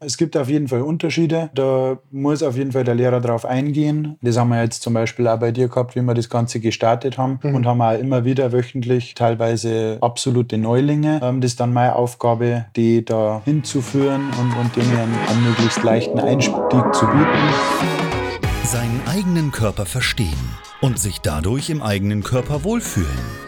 Es gibt auf jeden Fall Unterschiede. Da muss auf jeden Fall der Lehrer drauf eingehen. Das haben wir jetzt zum Beispiel auch bei dir gehabt, wie wir das Ganze gestartet haben mhm. und haben auch immer wieder wöchentlich teilweise absolute Neulinge. Ähm, das ist dann meine Aufgabe, die da hinzuführen und, und denen einen, einen möglichst leichten Einstieg zu bieten. Seinen eigenen Körper verstehen und sich dadurch im eigenen Körper wohlfühlen.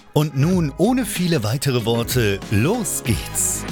Und nun, ohne viele weitere Worte, los geht's!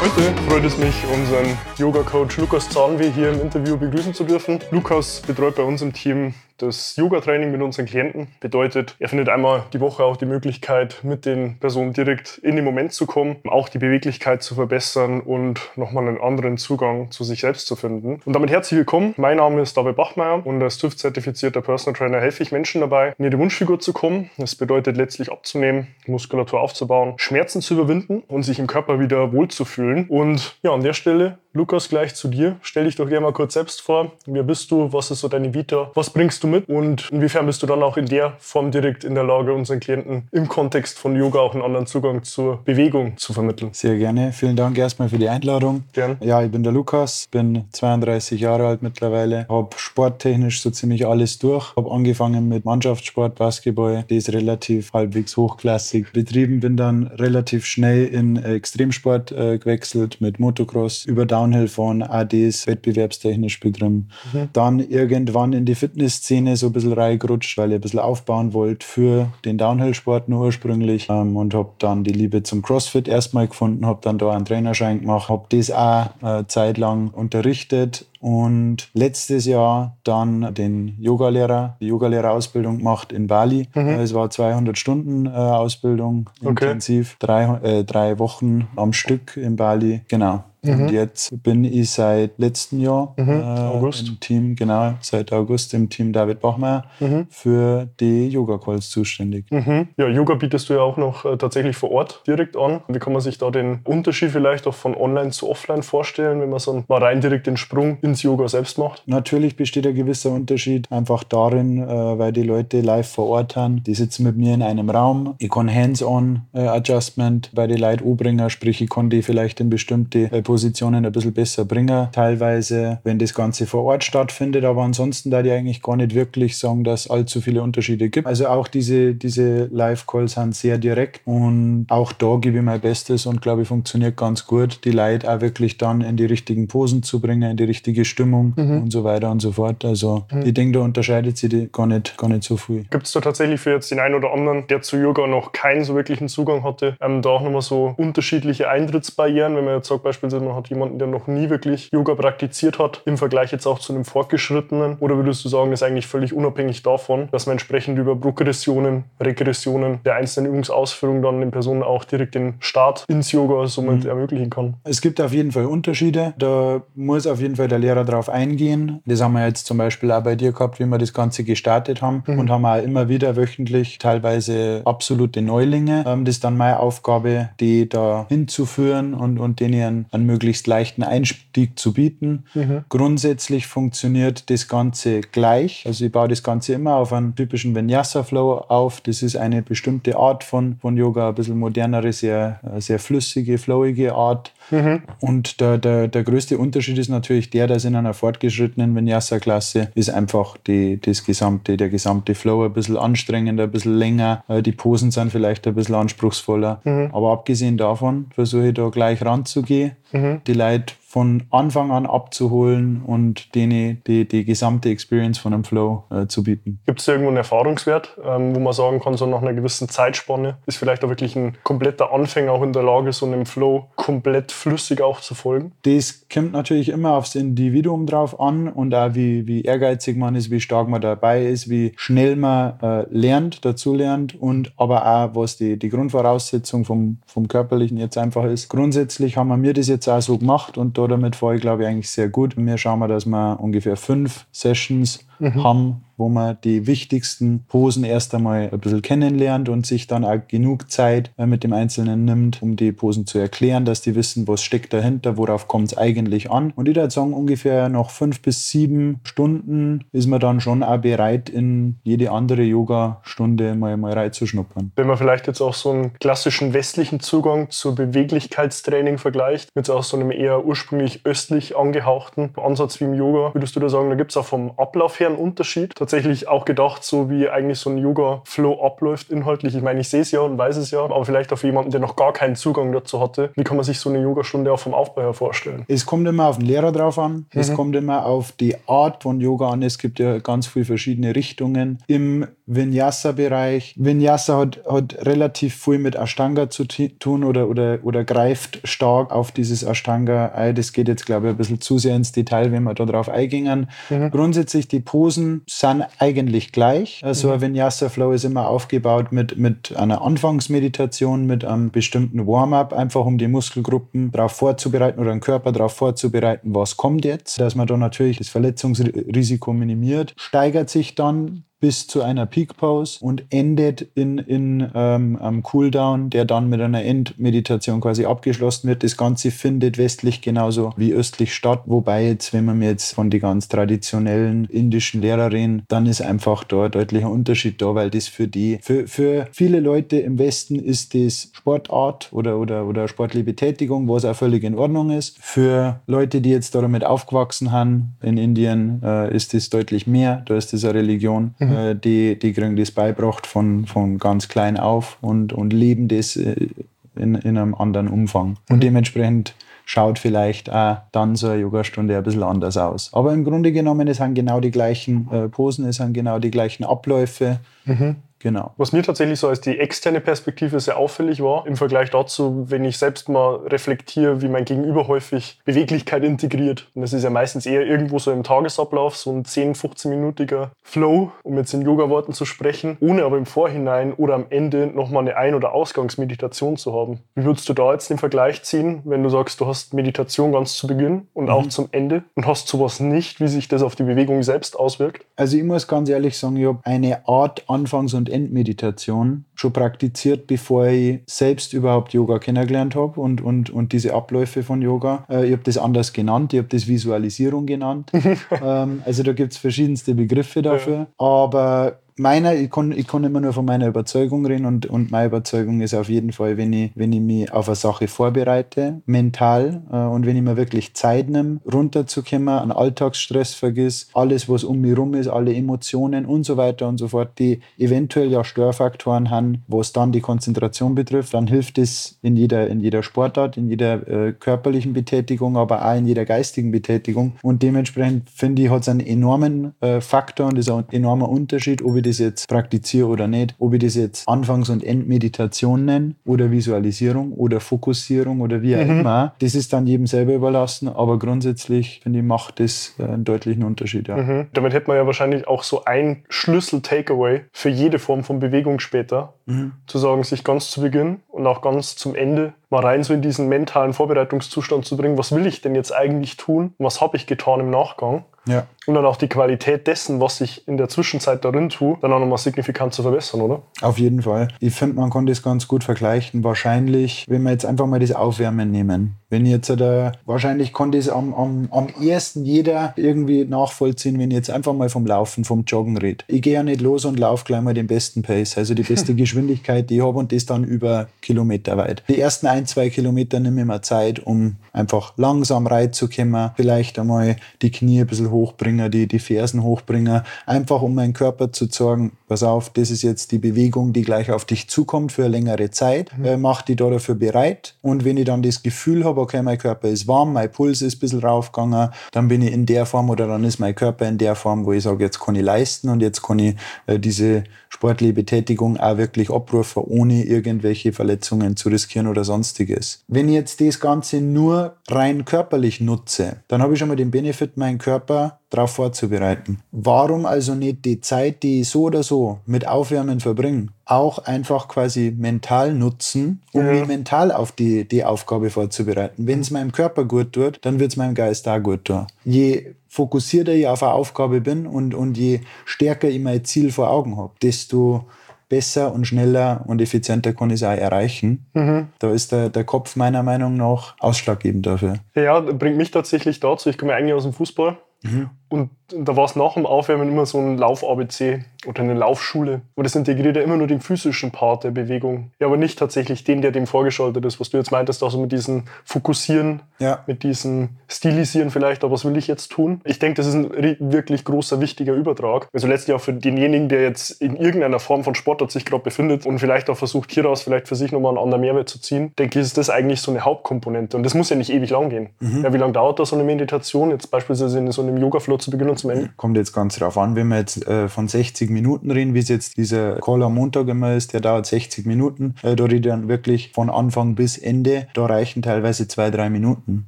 Heute freut es mich, unseren Yoga-Coach Lukas Zahnweh hier im Interview begrüßen zu dürfen. Lukas betreut bei uns im Team das Yoga-Training mit unseren Klienten bedeutet, er findet einmal die Woche auch die Möglichkeit, mit den Personen direkt in den Moment zu kommen, auch die Beweglichkeit zu verbessern und nochmal einen anderen Zugang zu sich selbst zu finden. Und damit herzlich willkommen. Mein Name ist David Bachmeier und als TÜV-zertifizierter Personal Trainer helfe ich Menschen dabei, in ihre Wunschfigur zu kommen. Das bedeutet letztlich abzunehmen, Muskulatur aufzubauen, Schmerzen zu überwinden und sich im Körper wieder wohlzufühlen. Und ja, an der Stelle Lukas, gleich zu dir. Stell dich doch gerne mal kurz selbst vor. Wer bist du? Was ist so deine Vita? Was bringst du mit? Und inwiefern bist du dann auch in der Form direkt in der Lage, unseren Klienten im Kontext von Yoga auch einen anderen Zugang zur Bewegung zu vermitteln? Sehr gerne. Vielen Dank erstmal für die Einladung. Gern. Ja, ich bin der Lukas, bin 32 Jahre alt mittlerweile, habe sporttechnisch so ziemlich alles durch. Habe angefangen mit Mannschaftssport, Basketball, das ist relativ halbwegs hochklassig betrieben. Bin dann relativ schnell in Extremsport äh, gewechselt mit Motocross über Down Downhill fahren, auch das wettbewerbstechnisch betrieben. Mhm. Dann irgendwann in die Fitnessszene so ein bisschen reingerutscht, weil ich ein bisschen aufbauen wollte für den Downhill-Sport nur ursprünglich ähm, und habe dann die Liebe zum CrossFit erstmal gefunden, habe dann da einen Trainerschein gemacht, habe das auch äh, zeitlang unterrichtet und letztes Jahr dann den Yogalehrer, die Yogalehrerausbildung gemacht in Bali. Mhm. Es war 200 Stunden äh, Ausbildung, okay. intensiv, drei, äh, drei Wochen am Stück in Bali. Genau. Mhm. Und jetzt bin ich seit letztem Jahr mhm. äh, im Team, genau, seit August im Team David Bachmeier mhm. für die Yoga-Calls zuständig. Mhm. Ja, Yoga bietest du ja auch noch äh, tatsächlich vor Ort direkt an. Wie kann man sich da den Unterschied vielleicht auch von online zu offline vorstellen, wenn man so mal rein direkt den Sprung ins Yoga selbst macht? Natürlich besteht ein gewisser Unterschied einfach darin, äh, weil die Leute live vor Ort haben. Die sitzen mit mir in einem Raum. Ich kann Hands-on äh, Adjustment bei den Leuten anbringen, sprich ich kann die vielleicht in bestimmte äh, Positionen ein bisschen besser bringen. Teilweise, wenn das Ganze vor Ort stattfindet, aber ansonsten da die eigentlich gar nicht wirklich sagen, dass es allzu viele Unterschiede gibt. Also auch diese, diese Live-Calls sind sehr direkt und auch da gebe ich mein Bestes und glaube ich funktioniert ganz gut, die Leute auch wirklich dann in die richtigen Posen zu bringen, in die richtige Stimmung mhm. und so weiter und so fort. Also mhm. ich denke, da unterscheidet sich gar nicht, gar nicht so viel. Gibt es da tatsächlich für jetzt den einen oder anderen, der zu Yoga noch keinen so wirklichen Zugang hatte, ähm, da auch nochmal so unterschiedliche Eintrittsbarrieren, wenn man jetzt sagt beispielsweise, man hat jemanden, der noch nie wirklich Yoga praktiziert hat, im Vergleich jetzt auch zu einem Fortgeschrittenen? Oder würdest du sagen, das ist eigentlich völlig unabhängig davon, dass man entsprechend über Progressionen, Regressionen der einzelnen Übungsausführungen dann den Personen auch direkt den Start ins Yoga somit mhm. ermöglichen kann? Es gibt auf jeden Fall Unterschiede. Da muss auf jeden Fall der Lehrer drauf eingehen. Das haben wir jetzt zum Beispiel auch bei dir gehabt, wie wir das Ganze gestartet haben mhm. und haben auch immer wieder wöchentlich teilweise absolute Neulinge. Ähm, das ist dann meine Aufgabe, die da hinzuführen und, und denen einen möglichst leichten Einstieg zu bieten. Mhm. Grundsätzlich funktioniert das Ganze gleich. Also ich baue das Ganze immer auf einen typischen Vinyasa-Flow auf. Das ist eine bestimmte Art von, von Yoga, ein bisschen modernere, sehr, sehr flüssige, flowige Art. Mhm. Und der, der, der größte Unterschied ist natürlich der, dass in einer fortgeschrittenen Vinyasa-Klasse ist einfach die, das gesamte, der gesamte Flow ein bisschen anstrengender, ein bisschen länger. Äh, die Posen sind vielleicht ein bisschen anspruchsvoller. Mhm. Aber abgesehen davon versuche ich da gleich ranzugehen, mhm. die Leute von Anfang an abzuholen und denen die, die gesamte Experience von einem Flow äh, zu bieten. Gibt es irgendwo einen Erfahrungswert, ähm, wo man sagen kann, so nach einer gewissen Zeitspanne ist vielleicht auch wirklich ein kompletter Anfänger auch in der Lage, so einem Flow komplett flüssig auch zu folgen? Das kommt natürlich immer aufs Individuum drauf an und auch wie, wie ehrgeizig man ist, wie stark man dabei ist, wie schnell man äh, lernt, dazu lernt und aber auch, was die, die Grundvoraussetzung vom, vom Körperlichen jetzt einfach ist. Grundsätzlich haben wir mir das jetzt auch so gemacht und da damit fahre ich, glaube ich, eigentlich sehr gut. Wir schauen mal, dass wir ungefähr fünf Sessions mhm. haben, wo man die wichtigsten Posen erst einmal ein bisschen kennenlernt und sich dann auch genug Zeit äh, mit dem Einzelnen nimmt, um die Posen zu erklären, dass die wissen, was steckt dahinter, worauf kommt es eigentlich an. Und ich würde sagen, ungefähr noch fünf bis sieben Stunden ist man dann schon auch bereit, in jede andere Yoga-Stunde mal, mal reinzuschnuppern. Wenn man vielleicht jetzt auch so einen klassischen westlichen Zugang zu Beweglichkeitstraining vergleicht, mit auch so einem eher ursprünglich östlich angehauchten Ansatz wie im Yoga, würdest du da sagen, da gibt es auch vom Ablauf her einen Unterschied? Tatsächlich auch gedacht, so wie eigentlich so ein Yoga-Flow abläuft inhaltlich. Ich meine, ich sehe es ja und weiß es ja, aber vielleicht auch für jemanden, der noch gar keinen Zugang dazu hatte, wie kann man sich so eine Yogastunde auch vom Aufbau her vorstellen? Es kommt immer auf den Lehrer drauf an. Mhm. Es kommt immer auf die Art von Yoga an. Es gibt ja ganz viele verschiedene Richtungen. Im Vinyasa-Bereich. Vinyasa hat, hat relativ viel mit Ashtanga zu tun oder, oder, oder greift stark auf dieses Ashtanga ein. Das geht jetzt, glaube ich, ein bisschen zu sehr ins Detail, wenn wir da drauf eingingen. Mhm. Grundsätzlich, die Posen sind eigentlich gleich. Also mhm. ein Vinyasa-Flow ist immer aufgebaut mit, mit einer Anfangsmeditation, mit einem bestimmten Warm-up, einfach um die Muskelgruppen darauf vorzubereiten oder den Körper darauf vorzubereiten, was kommt jetzt. Dass man da natürlich das Verletzungsrisiko minimiert, steigert sich dann bis zu einer Peak Pose und endet in, in ähm, einem Cooldown, der dann mit einer Endmeditation quasi abgeschlossen wird. Das Ganze findet westlich genauso wie östlich statt, wobei jetzt, wenn man jetzt von den ganz traditionellen indischen Lehrerinnen, dann ist einfach da ein deutlicher Unterschied da, weil das für die, für, für viele Leute im Westen ist das Sportart oder, oder, oder sportliche Betätigung, was auch völlig in Ordnung ist. Für Leute, die jetzt damit aufgewachsen sind in Indien, äh, ist das deutlich mehr. Da ist das eine Religion. Mhm. Äh, die, die kriegen das beibracht von, von ganz klein auf und, und leben das äh, in, in einem anderen Umfang. Und mhm. dementsprechend schaut vielleicht auch dann so eine Yogastunde ein bisschen anders aus. Aber im Grunde genommen, es sind genau die gleichen äh, Posen, es sind genau die gleichen Abläufe. Mhm. Genau. Was mir tatsächlich so als die externe Perspektive sehr auffällig war, im Vergleich dazu, wenn ich selbst mal reflektiere, wie mein Gegenüber häufig Beweglichkeit integriert. Und das ist ja meistens eher irgendwo so im Tagesablauf, so ein 10-, 15-minütiger Flow, um jetzt in Yoga-Worten zu sprechen, ohne aber im Vorhinein oder am Ende nochmal eine Ein- oder Ausgangsmeditation zu haben. Wie würdest du da jetzt den Vergleich ziehen, wenn du sagst, du hast Meditation ganz zu Beginn und mhm. auch zum Ende und hast sowas nicht, wie sich das auf die Bewegung selbst auswirkt? Also ich muss ganz ehrlich sagen, ich habe eine Art Anfangs- und Endmeditation schon praktiziert, bevor ich selbst überhaupt Yoga kennengelernt habe und, und, und diese Abläufe von Yoga. Äh, ich habe das anders genannt, ich habe das Visualisierung genannt. ähm, also da gibt es verschiedenste Begriffe dafür. Ja. Aber meiner, ich kann, ich kann immer nur von meiner Überzeugung reden und, und meine Überzeugung ist auf jeden Fall, wenn ich, wenn ich mich auf eine Sache vorbereite, mental äh, und wenn ich mir wirklich Zeit nehme, runterzukommen, einen Alltagsstress vergiss, alles, was um mich rum ist, alle Emotionen und so weiter und so fort, die eventuell ja Störfaktoren haben, was dann die Konzentration betrifft, dann hilft es in jeder, in jeder Sportart, in jeder äh, körperlichen Betätigung, aber auch in jeder geistigen Betätigung. Und dementsprechend finde ich, hat es einen enormen äh, Faktor und ist ein enormer Unterschied, ob ich das jetzt praktiziere oder nicht, ob ich das jetzt Anfangs- und Endmeditation nenne oder Visualisierung oder Fokussierung oder wie auch mhm. immer, das ist dann jedem selber überlassen, aber grundsätzlich finde ich, macht das äh, einen deutlichen Unterschied. Ja. Mhm. Damit hätte man ja wahrscheinlich auch so ein Schlüssel-Takeaway für jede Form von Bewegung später, mhm. zu sagen, sich ganz zu Beginn und auch ganz zum Ende mal rein so in diesen mentalen Vorbereitungszustand zu bringen, was will ich denn jetzt eigentlich tun, was habe ich getan im Nachgang. Ja. Und dann auch die Qualität dessen, was ich in der Zwischenzeit darin tue, dann auch nochmal signifikant zu verbessern, oder? Auf jeden Fall. Ich finde, man kann das ganz gut vergleichen. Wahrscheinlich, wenn wir jetzt einfach mal das Aufwärmen nehmen. Wenn jetzt da, wahrscheinlich kann das am, am, am ersten jeder irgendwie nachvollziehen, wenn ich jetzt einfach mal vom Laufen, vom Joggen rede. Ich gehe ja nicht los und laufe gleich mal den besten Pace, also die beste Geschwindigkeit, die ich habe und das dann über Kilometer weit. Die ersten ein, zwei Kilometer nehme ich mir Zeit, um einfach langsam reinzukommen, vielleicht einmal die Knie ein bisschen hochbringen, die, die Fersen hochbringen, einfach um meinen Körper zu sagen, pass auf, das ist jetzt die Bewegung, die gleich auf dich zukommt für eine längere Zeit, mhm. äh, mach die da dafür bereit und wenn ich dann das Gefühl habe, okay, mein Körper ist warm, mein Puls ist ein bisschen raufgegangen, dann bin ich in der Form oder dann ist mein Körper in der Form, wo ich sage, jetzt kann ich leisten und jetzt kann ich äh, diese sportliche Betätigung auch wirklich abrufen, ohne irgendwelche Verletzungen zu riskieren oder sonstiges. Wenn ich jetzt das Ganze nur rein körperlich nutze, dann habe ich schon mal den Benefit, meinen Körper darauf vorzubereiten. Warum also nicht die Zeit, die ich so oder so mit Aufwärmen verbringe, auch einfach quasi mental nutzen, um ja. mich mental auf die, die Aufgabe vorzubereiten. Wenn es meinem Körper gut tut, dann wird es meinem Geist auch gut tun. Je fokussierter ich auf eine Aufgabe bin und, und je stärker ich mein Ziel vor Augen habe, desto besser und schneller und effizienter kann ich es auch erreichen. Mhm. Da ist der, der Kopf meiner Meinung nach ausschlaggebend dafür. Ja, bringt mich tatsächlich dazu. Ich komme eigentlich aus dem Fußball. Mhm. Und da war es nach dem Aufwärmen immer so ein Lauf-ABC oder eine Laufschule. Und das integriert ja immer nur den physischen Part der Bewegung. Ja, aber nicht tatsächlich den, der dem vorgeschaltet ist, was du jetzt meintest, also mit diesem Fokussieren, ja. mit diesem Stilisieren vielleicht, aber was will ich jetzt tun? Ich denke, das ist ein wirklich großer, wichtiger Übertrag. Also letztlich auch für denjenigen, der jetzt in irgendeiner Form von Sportart sich gerade befindet und vielleicht auch versucht, hieraus vielleicht für sich nochmal einen anderen Mehrwert zu ziehen, denke ich, ist das eigentlich so eine Hauptkomponente. Und das muss ja nicht ewig lang gehen. Mhm. Ja, wie lange dauert da so eine Meditation? Jetzt beispielsweise in so einem Yoga-Flow zu Beginn und zum Ende? Kommt jetzt ganz drauf an, wenn wir jetzt äh, von 60 Minuten reden, wie es jetzt dieser Call am Montag immer ist, der dauert 60 Minuten. Äh, da rede dann wirklich von Anfang bis Ende. Da reichen teilweise zwei, drei Minuten.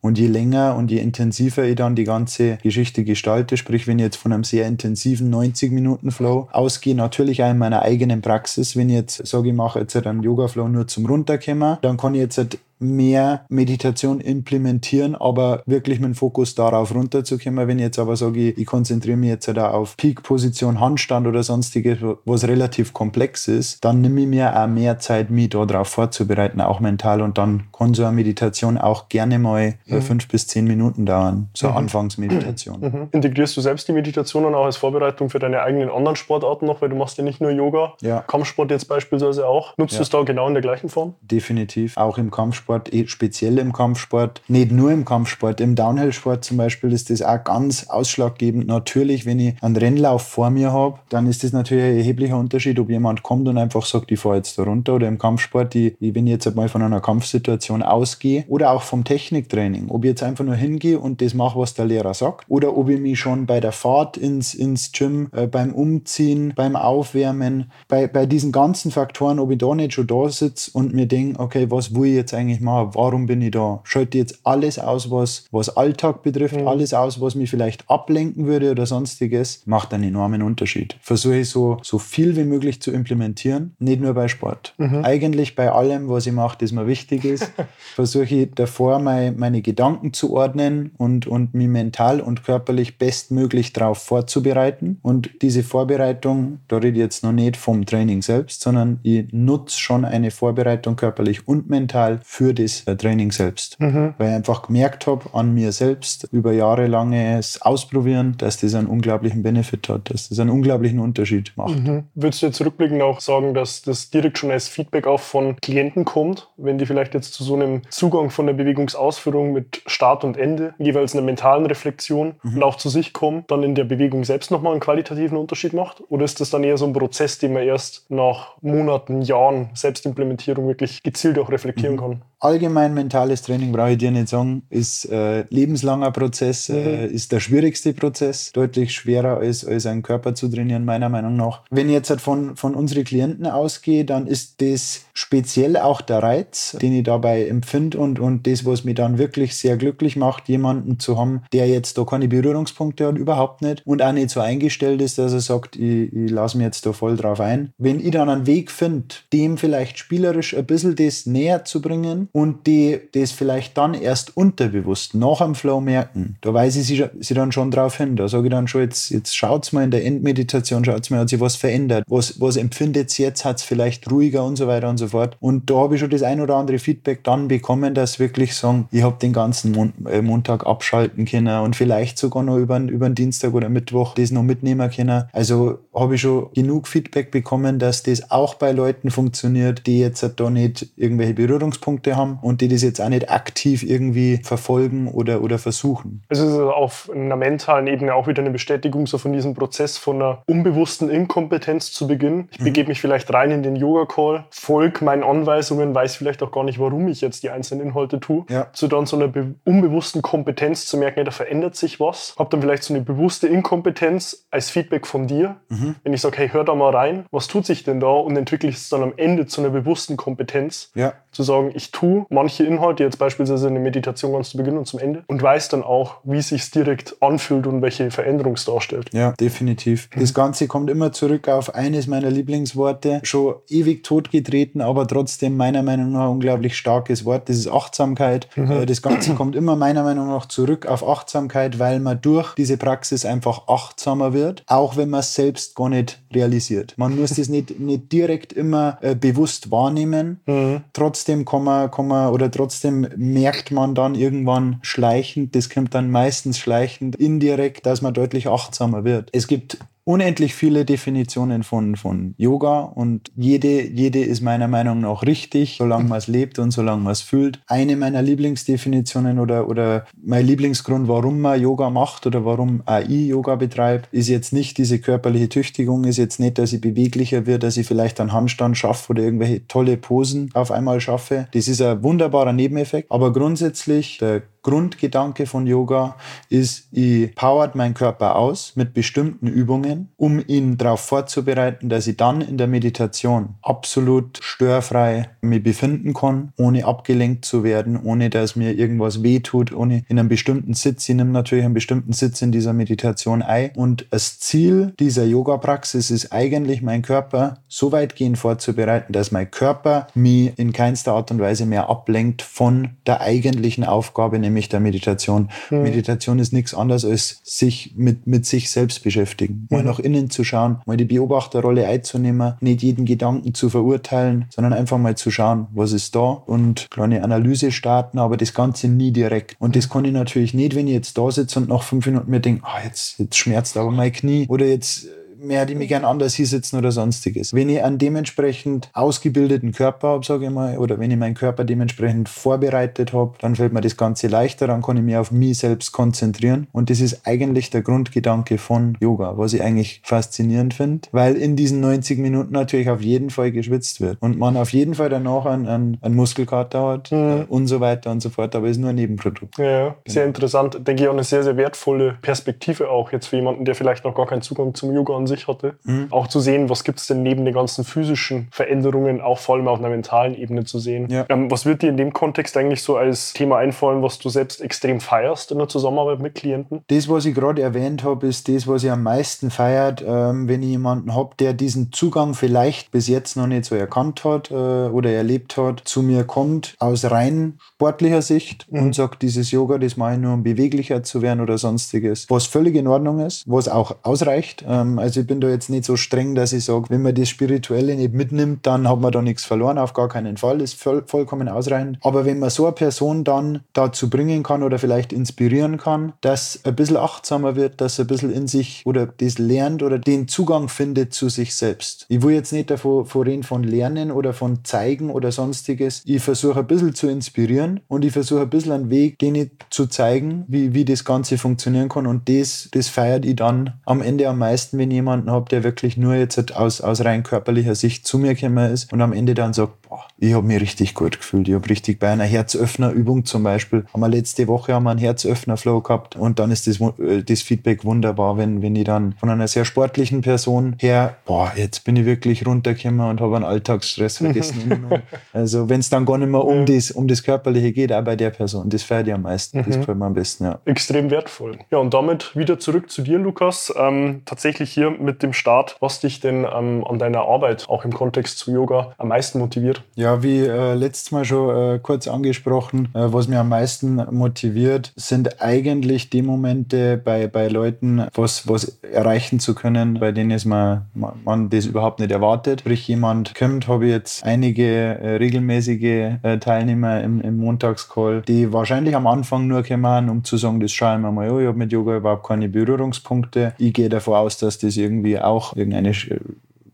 Und je länger und je intensiver ich dann die ganze Geschichte gestalte, sprich, wenn ich jetzt von einem sehr intensiven 90 Minuten Flow ausgehe, natürlich auch in meiner eigenen Praxis, wenn ich jetzt sage, ich mache jetzt einen Yoga Flow nur zum Runterkommen, dann kann ich jetzt mehr Meditation implementieren, aber wirklich dem Fokus darauf runterzukommen. Wenn ich jetzt aber sage, ich konzentriere mich jetzt da auf Peak-Position, Handstand oder sonstiges, was relativ komplex ist, dann nehme ich mir auch mehr Zeit, mich darauf vorzubereiten, auch mental. Und dann kann so eine Meditation auch gerne mal mhm. fünf bis zehn Minuten dauern, so mhm. Anfangsmeditation. Mhm. Integrierst du selbst die Meditation dann auch als Vorbereitung für deine eigenen anderen Sportarten noch, weil du machst ja nicht nur Yoga, ja. Kampfsport jetzt beispielsweise auch. Nutzt ja. du es da genau in der gleichen Form? Definitiv, auch im Kampfsport Kampfsport, eh, speziell im Kampfsport, nicht nur im Kampfsport, im Downhill-Sport zum Beispiel ist das auch ganz ausschlaggebend. Natürlich, wenn ich einen Rennlauf vor mir habe, dann ist das natürlich ein erheblicher Unterschied, ob jemand kommt und einfach sagt, ich fahre jetzt da runter oder im Kampfsport, wenn ich jetzt einmal von einer Kampfsituation ausgehe oder auch vom Techniktraining, ob ich jetzt einfach nur hingehe und das mache, was der Lehrer sagt oder ob ich mich schon bei der Fahrt ins, ins Gym, äh, beim Umziehen, beim Aufwärmen, bei, bei diesen ganzen Faktoren, ob ich da nicht schon da sitze und mir denke, okay, was will ich jetzt eigentlich ich mache, warum bin ich da? Schalte jetzt alles aus, was, was Alltag betrifft, mhm. alles aus, was mich vielleicht ablenken würde oder sonstiges, macht einen enormen Unterschied. Versuche ich so, so viel wie möglich zu implementieren, nicht nur bei Sport. Mhm. Eigentlich bei allem, was ich mache, das mir wichtig ist, versuche ich davor mein, meine Gedanken zu ordnen und, und mich mental und körperlich bestmöglich darauf vorzubereiten. Und diese Vorbereitung, da rede ich jetzt noch nicht vom Training selbst, sondern ich nutze schon eine Vorbereitung körperlich und mental für für das äh, Training selbst. Mhm. Weil ich einfach gemerkt habe an mir selbst über jahrelanges Ausprobieren, dass das einen unglaublichen Benefit hat, dass das einen unglaublichen Unterschied macht. Mhm. Würdest du jetzt rückblickend auch sagen, dass das direkt schon als Feedback auch von Klienten kommt, wenn die vielleicht jetzt zu so einem Zugang von der Bewegungsausführung mit Start und Ende, jeweils einer mentalen Reflexion mhm. und auch zu sich kommen, dann in der Bewegung selbst nochmal einen qualitativen Unterschied macht? Oder ist das dann eher so ein Prozess, den man erst nach Monaten, Jahren Selbstimplementierung wirklich gezielt auch reflektieren mhm. kann? Allgemein mentales Training, brauche ich dir nicht sagen, ist äh, lebenslanger Prozess, äh, mhm. äh, ist der schwierigste Prozess, deutlich schwerer als, als einen Körper zu trainieren, meiner Meinung nach. Wenn ich jetzt halt von, von unseren Klienten ausgehe, dann ist das speziell auch der Reiz, den ich dabei empfinde und, und das, was mich dann wirklich sehr glücklich macht, jemanden zu haben, der jetzt da keine Berührungspunkte hat, überhaupt nicht und auch nicht so eingestellt ist, dass er sagt, ich, ich lasse mich jetzt da voll drauf ein. Wenn ich dann einen Weg finde, dem vielleicht spielerisch ein bisschen das näher zu bringen, und die das vielleicht dann erst unterbewusst nach dem Flow merken, da weise ich sie, sie dann schon drauf hin. Da sage ich dann schon, jetzt, jetzt schaut's mal in der Endmeditation, schaut's mal, hat sich was verändert. Was, was empfindet jetzt? Hat es vielleicht ruhiger und so weiter und so fort. Und da habe ich schon das ein oder andere Feedback dann bekommen, dass wirklich sagen, ich habe den ganzen Mon äh, Montag abschalten können und vielleicht sogar noch über, über den Dienstag oder Mittwoch das noch mitnehmen können. Also habe ich schon genug Feedback bekommen, dass das auch bei Leuten funktioniert, die jetzt da nicht irgendwelche Berührungspunkte haben und die das jetzt auch nicht aktiv irgendwie verfolgen oder, oder versuchen. Also es ist auf einer mentalen Ebene auch wieder eine Bestätigung so von diesem Prozess von einer unbewussten Inkompetenz zu Beginn. Ich mhm. begebe mich vielleicht rein in den Yoga-Call, folge meinen Anweisungen, weiß vielleicht auch gar nicht, warum ich jetzt die einzelnen Inhalte tue, ja. zu dann so einer unbewussten Kompetenz zu merken, ja, da verändert sich was. Hab dann vielleicht so eine bewusste Inkompetenz als Feedback von dir. Mhm. Wenn ich sage, hey, hör da mal rein, was tut sich denn da? Und entwickle ich es dann am Ende zu einer bewussten Kompetenz. Ja. Zu sagen, ich tue manche Inhalte, jetzt beispielsweise eine Meditation ganz zu Beginn und zum Ende, und weiß dann auch, wie es sich direkt anfühlt und welche Veränderung es darstellt. Ja, definitiv. Mhm. Das Ganze kommt immer zurück auf eines meiner Lieblingsworte. Schon ewig totgetreten, aber trotzdem meiner Meinung nach ein unglaublich starkes Wort. Das ist Achtsamkeit. Mhm. Äh, das Ganze kommt immer meiner Meinung nach zurück auf Achtsamkeit, weil man durch diese Praxis einfach achtsamer wird, auch wenn man es selbst gar nicht realisiert. Man muss das nicht, nicht direkt immer äh, bewusst wahrnehmen. Mhm. Trotzdem kann man, kann oder trotzdem merkt man dann irgendwann schleichend, das kommt dann meistens schleichend indirekt, dass man deutlich achtsamer wird. Es gibt unendlich viele Definitionen von, von Yoga und jede, jede ist meiner Meinung nach richtig, solange man es lebt und solange man es fühlt. Eine meiner Lieblingsdefinitionen oder, oder mein Lieblingsgrund, warum man Yoga macht oder warum AI Yoga betreibt, ist jetzt nicht diese körperliche Tüchtigung, ist jetzt nicht, dass ich beweglicher wird, dass ich vielleicht einen Handstand schaffe oder irgendwelche tolle Posen auf einmal schaffe. Das ist ein wunderbarer Nebeneffekt, aber grundsätzlich der Grundgedanke von Yoga ist, ich powert meinen Körper aus mit bestimmten Übungen, um ihn darauf vorzubereiten, dass ich dann in der Meditation absolut störfrei mich befinden kann, ohne abgelenkt zu werden, ohne dass mir irgendwas wehtut, ohne in einem bestimmten Sitz. Ich nehme natürlich einen bestimmten Sitz in dieser Meditation ein. Und das Ziel dieser Yoga-Praxis ist eigentlich, meinen Körper so weitgehend vorzubereiten, dass mein Körper mich in keinster Art und Weise mehr ablenkt von der eigentlichen Aufgabe, nämlich der Meditation. Mhm. Meditation ist nichts anderes als sich mit, mit sich selbst beschäftigen. Mal mhm. nach innen zu schauen, mal die Beobachterrolle einzunehmen, nicht jeden Gedanken zu verurteilen, sondern einfach mal zu schauen, was ist da und kleine Analyse starten, aber das Ganze nie direkt. Und das kann ich natürlich nicht, wenn ich jetzt da sitze und nach fünf Minuten mir denke, ah, jetzt, jetzt schmerzt aber mein Knie oder jetzt mehr die mich gern anders hier sitzen oder sonstiges. Wenn ich einen dementsprechend ausgebildeten Körper habe, sage ich mal, oder wenn ich meinen Körper dementsprechend vorbereitet habe, dann fällt mir das Ganze leichter, dann kann ich mich auf mich selbst konzentrieren. Und das ist eigentlich der Grundgedanke von Yoga, was ich eigentlich faszinierend finde, weil in diesen 90 Minuten natürlich auf jeden Fall geschwitzt wird und man auf jeden Fall danach einen, einen, einen Muskelkater hat mhm. und so weiter und so fort, aber es ist nur ein Nebenprodukt. Ja, sehr interessant. Denke ich auch eine sehr, sehr wertvolle Perspektive auch jetzt für jemanden, der vielleicht noch gar keinen Zugang zum Yoga an sich hatte. Mhm. Auch zu sehen, was gibt es denn neben den ganzen physischen Veränderungen, auch vor allem auf einer mentalen Ebene zu sehen. Ja. Ähm, was wird dir in dem Kontext eigentlich so als Thema einfallen, was du selbst extrem feierst in der Zusammenarbeit mit Klienten? Das, was ich gerade erwähnt habe, ist das, was ich am meisten feiert, ähm, wenn ich jemanden habe, der diesen Zugang vielleicht bis jetzt noch nicht so erkannt hat äh, oder erlebt hat, zu mir kommt aus rein sportlicher Sicht mhm. und sagt, dieses Yoga, das mache ich nur, um beweglicher zu werden oder sonstiges. Was völlig in Ordnung ist, was auch ausreicht. Ähm, also ich bin da jetzt nicht so streng, dass ich sage, wenn man das Spirituelle nicht mitnimmt, dann hat man da nichts verloren, auf gar keinen Fall. Ist voll, vollkommen ausreichend. Aber wenn man so eine Person dann dazu bringen kann oder vielleicht inspirieren kann, dass ein bisschen achtsamer wird, dass er ein bisschen in sich oder das lernt oder den Zugang findet zu sich selbst. Ich will jetzt nicht davon reden von Lernen oder von Zeigen oder sonstiges. Ich versuche ein bisschen zu inspirieren und ich versuche ein bisschen einen Weg, den ich zu zeigen, wie, wie das Ganze funktionieren kann. Und das, das feiert ich dann am Ende am meisten, wenn jemand jemanden habe, der wirklich nur jetzt aus, aus rein körperlicher Sicht zu mir gekommen ist und am Ende dann sagt, boah, ich habe mich richtig gut gefühlt. Ich habe richtig bei einer Herzöffnerübung zum Beispiel, haben wir letzte Woche haben wir einen Herzöffner-Flow gehabt und dann ist das, äh, das Feedback wunderbar, wenn, wenn ich dann von einer sehr sportlichen Person her, boah, jetzt bin ich wirklich runtergekommen und habe einen Alltagsstress vergessen. also wenn es dann gar nicht mehr um, das, um das Körperliche geht, auch bei der Person, das feiert ich am meisten, das mhm. gefällt mir am besten, ja. Extrem wertvoll. Ja, und damit wieder zurück zu dir, Lukas. Ähm, tatsächlich hier mit dem Start, was dich denn ähm, an deiner Arbeit, auch im Kontext zu Yoga, am meisten motiviert Ja, wie äh, letztes Mal schon äh, kurz angesprochen, äh, was mir am meisten motiviert, sind eigentlich die Momente bei, bei Leuten, was, was erreichen zu können, bei denen es man, man das überhaupt nicht erwartet. Sprich, jemand kommt, habe ich jetzt einige äh, regelmäßige äh, Teilnehmer im, im Montagscall, die wahrscheinlich am Anfang nur kommen, um zu sagen, das schauen wir mal, oh, ich habe mit Yoga überhaupt keine Berührungspunkte. Ich gehe davon aus, dass das irgendwie auch irgendeine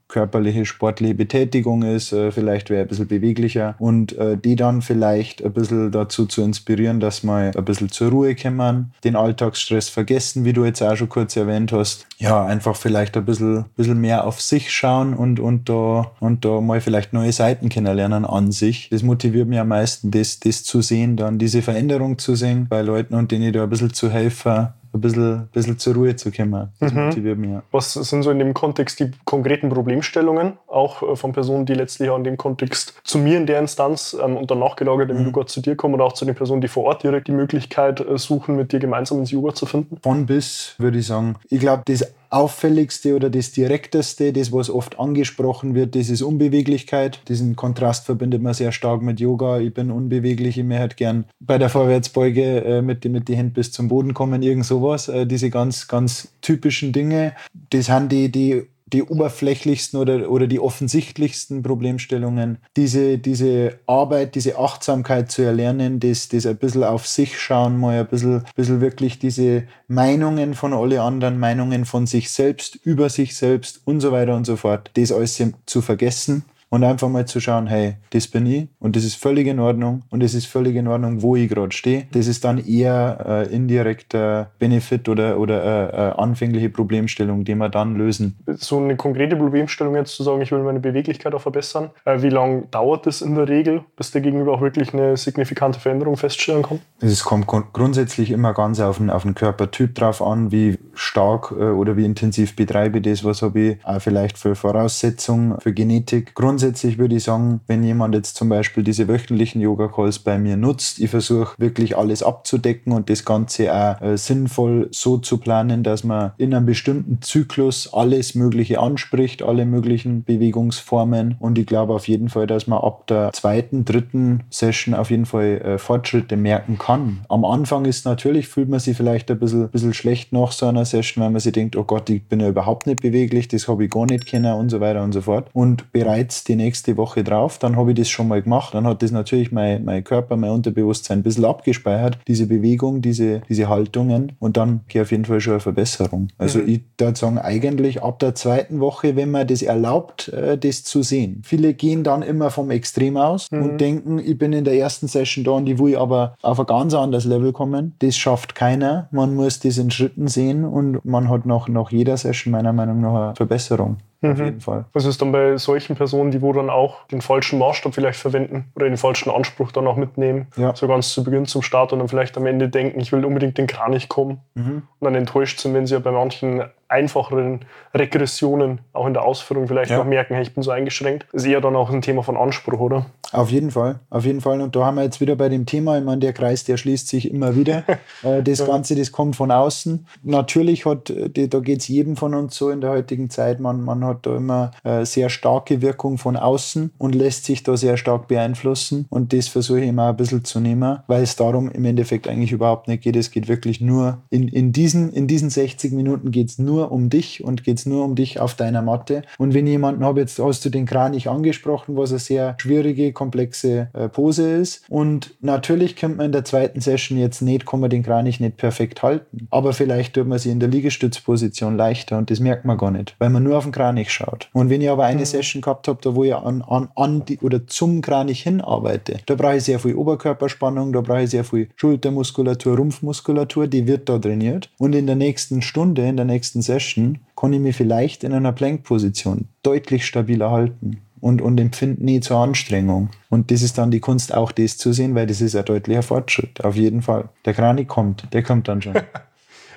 körperliche, sportliche Betätigung ist, äh, vielleicht wäre ein bisschen beweglicher und äh, die dann vielleicht ein bisschen dazu zu inspirieren, dass man ein bisschen zur Ruhe kommen, den Alltagsstress vergessen, wie du jetzt auch schon kurz erwähnt hast. Ja, einfach vielleicht ein bisschen, bisschen mehr auf sich schauen und, und, da, und da mal vielleicht neue Seiten kennenlernen an sich. Das motiviert mich am meisten, das, das zu sehen, dann diese Veränderung zu sehen bei Leuten und denen da ein bisschen zu helfen, ein bisschen, bisschen zur Ruhe zu kommen. Das mhm. motiviert mich. Ja. Was sind so in dem Kontext die konkreten Problemstellungen, auch äh, von Personen, die letztlich auch in dem Kontext zu mir in der Instanz ähm, und dann nachgelagert im mhm. Yoga zu dir kommen oder auch zu den Personen, die vor Ort direkt die Möglichkeit äh, suchen, mit dir gemeinsam ins Yoga zu finden? Von bis, würde ich sagen. Ich glaube, das auffälligste oder das direkteste, das was oft angesprochen wird, das ist Unbeweglichkeit. Diesen Kontrast verbindet man sehr stark mit Yoga. Ich bin unbeweglich, ich möchte gern bei der Vorwärtsbeuge äh, mit, mit den Händen bis zum Boden kommen, irgend sowas. Äh, diese ganz, ganz typischen Dinge, das sind die, die die oberflächlichsten oder, oder die offensichtlichsten Problemstellungen. Diese, diese Arbeit, diese Achtsamkeit zu erlernen, das, das ein bisschen auf sich schauen, mal ein bisschen, bisschen wirklich diese Meinungen von alle anderen, Meinungen von sich selbst, über sich selbst und so weiter und so fort, das alles zu vergessen und einfach mal zu schauen, hey, das bin ich und das ist völlig in Ordnung und es ist völlig in Ordnung, wo ich gerade stehe. Das ist dann eher äh, indirekter Benefit oder, oder äh, äh, anfängliche Problemstellung, die wir dann lösen. So eine konkrete Problemstellung jetzt zu sagen, ich will meine Beweglichkeit auch verbessern. Äh, wie lange dauert das in der Regel, bis der Gegenüber auch wirklich eine signifikante Veränderung feststellen kann? Es kommt grundsätzlich immer ganz auf den, auf den Körpertyp drauf an, wie stark äh, oder wie intensiv betreibe ich das, was habe ich auch vielleicht für Voraussetzungen, für Genetik. Grundsätzlich grundsätzlich würde ich sagen, wenn jemand jetzt zum Beispiel diese wöchentlichen Yoga-Calls bei mir nutzt, ich versuche wirklich alles abzudecken und das Ganze auch äh, sinnvoll so zu planen, dass man in einem bestimmten Zyklus alles Mögliche anspricht, alle möglichen Bewegungsformen. Und ich glaube auf jeden Fall, dass man ab der zweiten, dritten Session auf jeden Fall äh, Fortschritte merken kann. Am Anfang ist natürlich, fühlt man sich vielleicht ein bisschen, bisschen schlecht nach so einer Session, weil man sich denkt, oh Gott, ich bin ja überhaupt nicht beweglich, das habe ich gar nicht kennen und so weiter und so fort. Und bereits die nächste Woche drauf, dann habe ich das schon mal gemacht. Dann hat das natürlich mein, mein Körper, mein Unterbewusstsein ein bisschen abgespeichert, diese Bewegung, diese, diese Haltungen und dann geht auf jeden Fall schon eine Verbesserung. Also mhm. ich würde sagen, eigentlich ab der zweiten Woche, wenn man das erlaubt, äh, das zu sehen. Viele gehen dann immer vom Extrem aus mhm. und denken, ich bin in der ersten Session da und ich will aber auf ein ganz anderes Level kommen. Das schafft keiner. Man muss das in Schritten sehen und man hat nach, nach jeder Session meiner Meinung nach eine Verbesserung. Auf mhm. jeden Fall. Was ist dann bei solchen Personen, die wo dann auch den falschen Maßstab vielleicht verwenden oder den falschen Anspruch dann auch mitnehmen, ja. so ganz zu Beginn zum Start und dann vielleicht am Ende denken, ich will unbedingt den Kranich kommen mhm. und dann enttäuscht sind, wenn sie ja bei manchen einfacheren Regressionen auch in der Ausführung vielleicht ja. noch merken, hey, ich bin so eingeschränkt. Das ist eher dann auch ein Thema von Anspruch, oder? Auf jeden Fall, auf jeden Fall. Und da haben wir jetzt wieder bei dem Thema, ich meine, der Kreis, der schließt sich immer wieder. Äh, das ja. Ganze, das kommt von außen. Natürlich hat, äh, da geht es jedem von uns so in der heutigen Zeit, man, man hat da immer äh, sehr starke Wirkung von außen und lässt sich da sehr stark beeinflussen. Und das versuche ich immer ein bisschen zu nehmen, weil es darum im Endeffekt eigentlich überhaupt nicht geht. Es geht wirklich nur, in, in, diesen, in diesen 60 Minuten geht es nur um dich und geht es nur um dich auf deiner Matte. Und wenn jemanden habe, jetzt hast du den Kranich angesprochen, was eine sehr schwierige, komplexe äh, Pose ist. Und natürlich könnte man in der zweiten Session jetzt nicht, kann man den Kranich nicht perfekt halten. Aber vielleicht tut man sie in der Liegestützposition leichter und das merkt man gar nicht, weil man nur auf den Kranich schaut. Und wenn ich aber eine mhm. Session gehabt habe, da wo ich an, an, an die, oder zum Kranich hinarbeite, da brauche ich sehr viel Oberkörperspannung, da brauche ich sehr viel Schultermuskulatur, Rumpfmuskulatur, die wird da trainiert. Und in der nächsten Stunde, in der nächsten Session, kann ich mich vielleicht in einer Plankposition deutlich stabiler halten und, und empfinde nie zur Anstrengung. Und das ist dann die Kunst, auch das zu sehen, weil das ist ein deutlicher Fortschritt, auf jeden Fall. Der Kranik kommt, der kommt dann schon.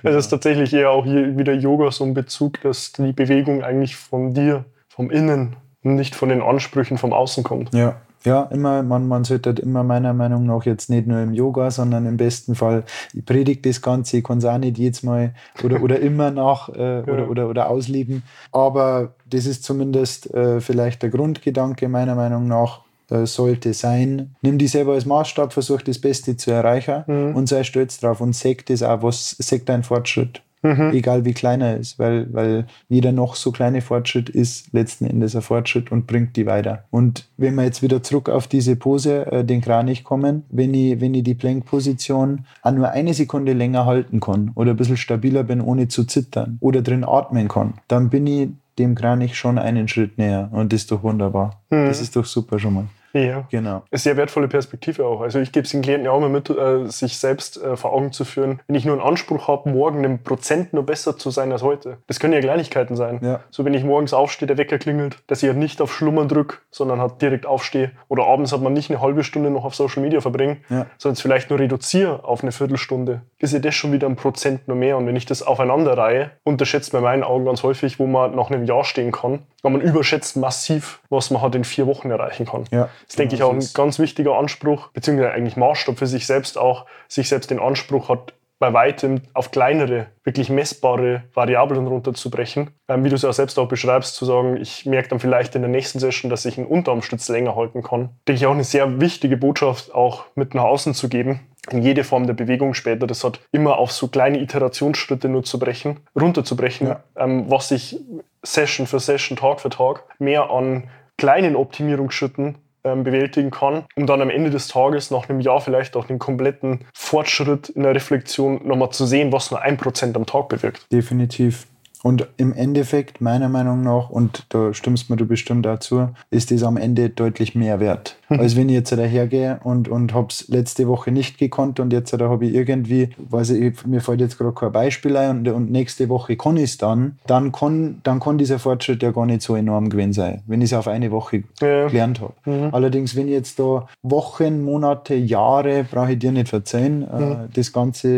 Es ist tatsächlich eher auch hier wieder Yoga so ein Bezug, dass die Bewegung eigentlich von dir, vom Innen, nicht von den Ansprüchen vom Außen kommt. Ja, ja, immer, man, man sollte halt immer meiner Meinung nach jetzt nicht nur im Yoga, sondern im besten Fall, ich predige das Ganze, ich kann es auch nicht jetzt mal oder, oder immer nach äh, ja. oder, oder, oder ausleben. Aber das ist zumindest äh, vielleicht der Grundgedanke meiner Meinung nach. äh, sollte sein, nimm die selber als Maßstab, versuch das Beste zu erreichen mhm. und sei stolz drauf und sag das auch, was sagt dein Fortschritt. Mhm. Egal wie klein er ist, weil, weil jeder noch so kleine Fortschritt ist letzten Endes ein Fortschritt und bringt die weiter. Und wenn wir jetzt wieder zurück auf diese Pose, äh, den Kranich kommen, wenn ich, wenn ich die Plank-Position auch nur eine Sekunde länger halten kann oder ein bisschen stabiler bin, ohne zu zittern oder drin atmen kann, dann bin ich dem Kranich schon einen Schritt näher und das ist doch wunderbar. Mhm. Das ist doch super schon mal. Ja, genau. Eine sehr wertvolle Perspektive auch. Also ich gebe es den Klienten ja auch immer mit, äh, sich selbst äh, vor Augen zu führen. Wenn ich nur einen Anspruch habe, morgen einen Prozent nur besser zu sein als heute. Das können ja Kleinigkeiten sein. Ja. So wenn ich morgens aufstehe, der Wecker klingelt, dass ich halt nicht auf Schlummern drücke, sondern halt direkt aufstehe. Oder abends hat man nicht eine halbe Stunde noch auf Social Media verbringen, ja. sondern es vielleicht nur reduziere auf eine Viertelstunde. Ist ja das schon wieder ein Prozent nur mehr. Und wenn ich das aufeinander reihe, unterschätzt man in meinen Augen ganz häufig, wo man nach einem Jahr stehen kann. weil man überschätzt massiv, was man halt in vier Wochen erreichen kann. Ja. Das denke ich auch ein ganz wichtiger Anspruch, beziehungsweise eigentlich Maßstab für sich selbst auch, sich selbst den Anspruch hat, bei weitem auf kleinere, wirklich messbare Variablen runterzubrechen. Ähm, wie du es ja selbst auch beschreibst, zu sagen, ich merke dann vielleicht in der nächsten Session, dass ich einen Unterarmstütz länger halten kann. Denke ich auch eine sehr wichtige Botschaft auch mit nach außen zu geben. In jede Form der Bewegung später, das hat immer auf so kleine Iterationsschritte nur zu brechen, runterzubrechen, ja. ähm, was ich Session für Session, Tag für Tag mehr an kleinen Optimierungsschritten ähm, bewältigen kann, um dann am Ende des Tages nach einem Jahr vielleicht auch den kompletten Fortschritt in der Reflexion nochmal zu sehen, was nur ein Prozent am Tag bewirkt. Definitiv. Und im Endeffekt, meiner Meinung nach, und da stimmst mir du bestimmt dazu, ist das am Ende deutlich mehr wert. Mhm. Als wenn ich jetzt dahergehe und, und habe es letzte Woche nicht gekonnt und jetzt da habe ich irgendwie, weiß ich, mir fällt jetzt gerade kein Beispiel ein und, und nächste Woche kann ich es dann, dann kann, dann kann dieser Fortschritt ja gar nicht so enorm gewesen sein, wenn ich es auf eine Woche ja. gelernt habe. Mhm. Allerdings, wenn ich jetzt da Wochen, Monate, Jahre, brauche ich dir nicht verzeihen, mhm. das Ganze,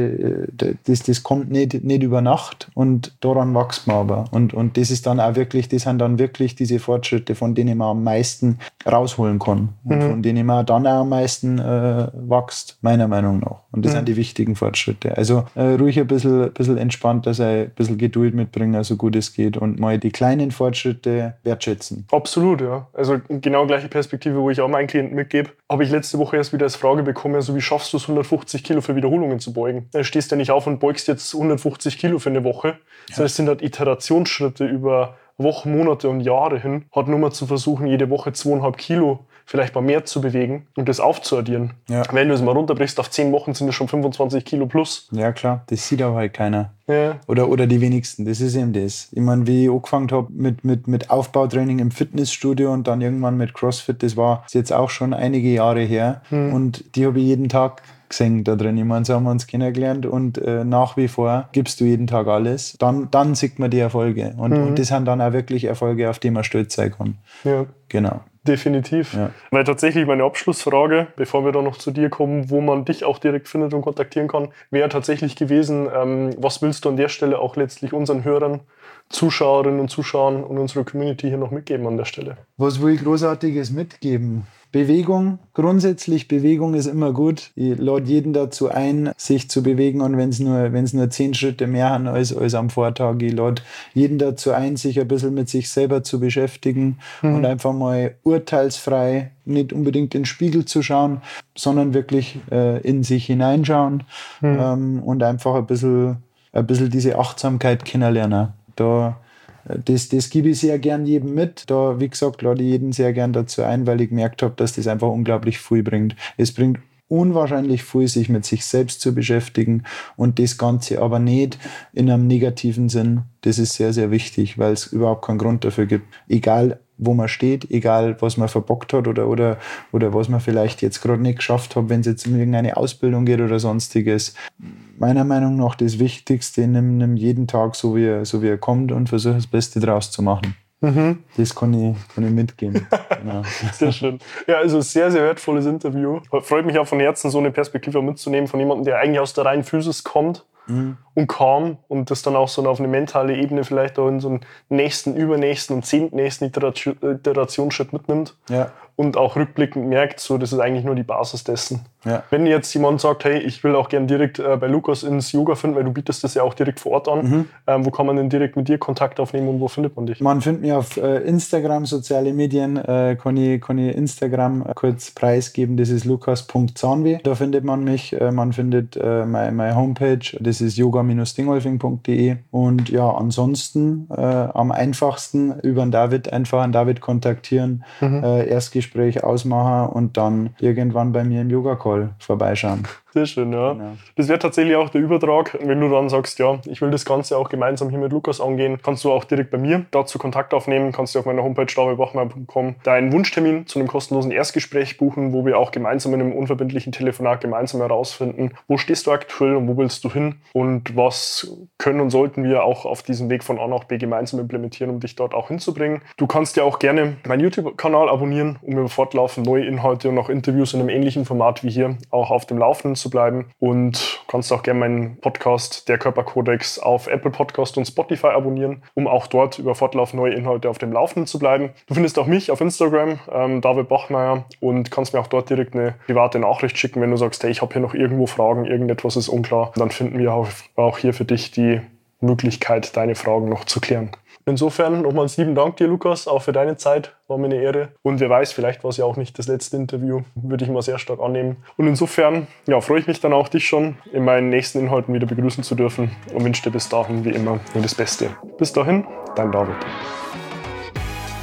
äh, das, das kommt nicht, nicht über Nacht und daran wächst man aber. Und, und das ist dann auch wirklich, das sind dann wirklich diese Fortschritte, von denen man am meisten rausholen kann. Mhm mhm. von denen man dann auch am meisten äh, wächst, meiner Meinung nach. Und das mhm. sind die wichtigen Fortschritte. Also äh, ruhig ein bisschen, bisschen entspannter sein, ein bisschen Geduld mitbringen, so gut es geht und mal die kleinen Fortschritte wertschätzen. Absolut, ja. Also genau gleiche Perspektive, wo ich auch meinen Klienten mitgebe, habe ich letzte Woche erst wieder als Frage bekommen, also wie schaffst du es, 150 Kilo für Wiederholungen zu beugen? Da stehst du ja nicht auf und beugst jetzt 150 Kilo für eine Woche, ja. sondern es sind halt Iterationsschritte über Wochen, Monate und Jahre hin, hat nur mal zu versuchen, jede Woche zweieinhalb Kilo vielleicht mal mehr zu bewegen und das aufzuaddieren. Ja. Wenn du es mal runterbrichst, auf zehn Wochen sind es schon 25 Kilo plus. Ja, klar, das sieht aber halt keiner. Ja. Oder, oder die wenigsten, das ist eben das. Ich meine, wie ich angefangen habe mit, mit, mit Aufbautraining im Fitnessstudio und dann irgendwann mit CrossFit, das war jetzt auch schon einige Jahre her. Hm. Und die habe ich jeden Tag gesehen da drin. Ich meine, so haben wir uns kennengelernt und äh, nach wie vor gibst du jeden Tag alles. Dann, dann sieht man die Erfolge. Und, mhm. und das sind dann auch wirklich Erfolge, auf die man stolz sein kann. Ja. Genau. Definitiv. Ja. Weil tatsächlich meine Abschlussfrage, bevor wir da noch zu dir kommen, wo man dich auch direkt findet und kontaktieren kann, wäre tatsächlich gewesen, ähm, was willst du an der Stelle auch letztlich unseren Hörern, Zuschauerinnen und Zuschauern und unserer Community hier noch mitgeben an der Stelle? Was will ich Großartiges mitgeben? Bewegung, grundsätzlich Bewegung ist immer gut. Ich lade jeden dazu ein, sich zu bewegen und wenn es nur, wenn's nur zehn Schritte mehr haben als, als am Vortag. Ich lade jeden dazu ein, sich ein bisschen mit sich selber zu beschäftigen mhm. und einfach mal urteilsfrei, nicht unbedingt in den Spiegel zu schauen, sondern wirklich äh, in sich hineinschauen mhm. ähm, und einfach ein bisschen, ein bisschen diese Achtsamkeit kennenlernen. Da das, das gebe ich sehr gern jedem mit. Da, wie gesagt, lade ich jeden sehr gern dazu ein, weil ich gemerkt habe, dass das einfach unglaublich viel bringt. Es bringt unwahrscheinlich viel, sich mit sich selbst zu beschäftigen und das Ganze aber nicht in einem negativen Sinn. Das ist sehr, sehr wichtig, weil es überhaupt keinen Grund dafür gibt. Egal, wo man steht, egal, was man verbockt hat oder, oder, oder was man vielleicht jetzt gerade nicht geschafft hat, wenn es jetzt um irgendeine Ausbildung geht oder sonstiges. Meiner Meinung nach das Wichtigste, nimm, nimm jeden Tag so wie, er, so wie er kommt und versuch das Beste draus zu machen. Mhm. Das kann ich, kann ich mitgeben. genau. Sehr schön. Ja, also sehr, sehr wertvolles Interview. Freut mich auch von Herzen, so eine Perspektive mitzunehmen von jemandem, der eigentlich aus der reinen Physis kommt mhm. und kam und das dann auch so auf eine mentale Ebene vielleicht auch in so einen nächsten, übernächsten und zehntnächsten Iteration, Iterationsschritt mitnimmt. Ja. Und auch rückblickend merkt, so das ist eigentlich nur die Basis dessen. Ja. Wenn jetzt jemand sagt, hey, ich will auch gern direkt äh, bei Lukas ins Yoga finden, weil du bietest das ja auch direkt vor Ort an, Mhm. ähm, wo kann man denn direkt mit dir Kontakt aufnehmen und wo findet man dich? Man findet mich auf äh, Instagram, soziale Medien, äh, kann, ich, kann ich Instagram äh, kurz preisgeben, das ist lukas.zahnweh. Da findet man mich, äh, man findet äh, meine, meine Homepage, das ist yoga-dingolfing.de und ja, ansonsten am einfachsten über den David, einfach einen David kontaktieren, äh, Erstgespräch ausmachen und dann irgendwann bei mir im Yoga-Call vorbeischauen. Sehr schön, ja. Genau. Das wäre tatsächlich auch der Übertrag. Wenn du dann sagst, ja, ich will das Ganze auch gemeinsam hier mit Lukas angehen, kannst du auch direkt bei mir dazu Kontakt aufnehmen, kannst du auf meiner Homepage davidbachmeier.com deinen Wunschtermin zu einem kostenlosen Erstgespräch buchen, wo wir auch gemeinsam in einem unverbindlichen Telefonat gemeinsam herausfinden, wo stehst du aktuell und wo willst du hin und was können und sollten wir auch auf diesem Weg von A nach B gemeinsam implementieren, um dich dort auch hinzubringen. Du kannst ja auch gerne meinen YouTube-Kanal abonnieren, um über fortlaufend neue Inhalte und auch Interviews in einem ähnlichen Format wie hier auch auf dem Laufenden zu bleiben. Und kannst auch gerne meinen Podcast, der Körperkodex, auf Apple Podcast und Spotify abonnieren, um auch dort über fortlaufend neue Inhalte auf dem Laufenden zu bleiben. Du findest auch mich auf Instagram, ähm, David Bachmeier, und kannst mir auch dort direkt eine private Nachricht schicken, wenn du sagst, hey, ich habe hier noch irgendwo Fragen, irgendetwas ist unklar. Dann finden wir auch hier für dich die Möglichkeit, deine Fragen noch zu klären. Insofern nochmals lieben Dank dir, Lukas, auch für deine Zeit. War mir eine Ehre. Und wer weiß, vielleicht war es ja auch nicht das letzte Interview. Würde ich mal sehr stark annehmen. Und insofern ja, freue ich mich dann auch, dich schon in meinen nächsten Inhalten wieder begrüßen zu dürfen und wünsche dir bis dahin wie immer nur das Beste. Bis dahin, dein David.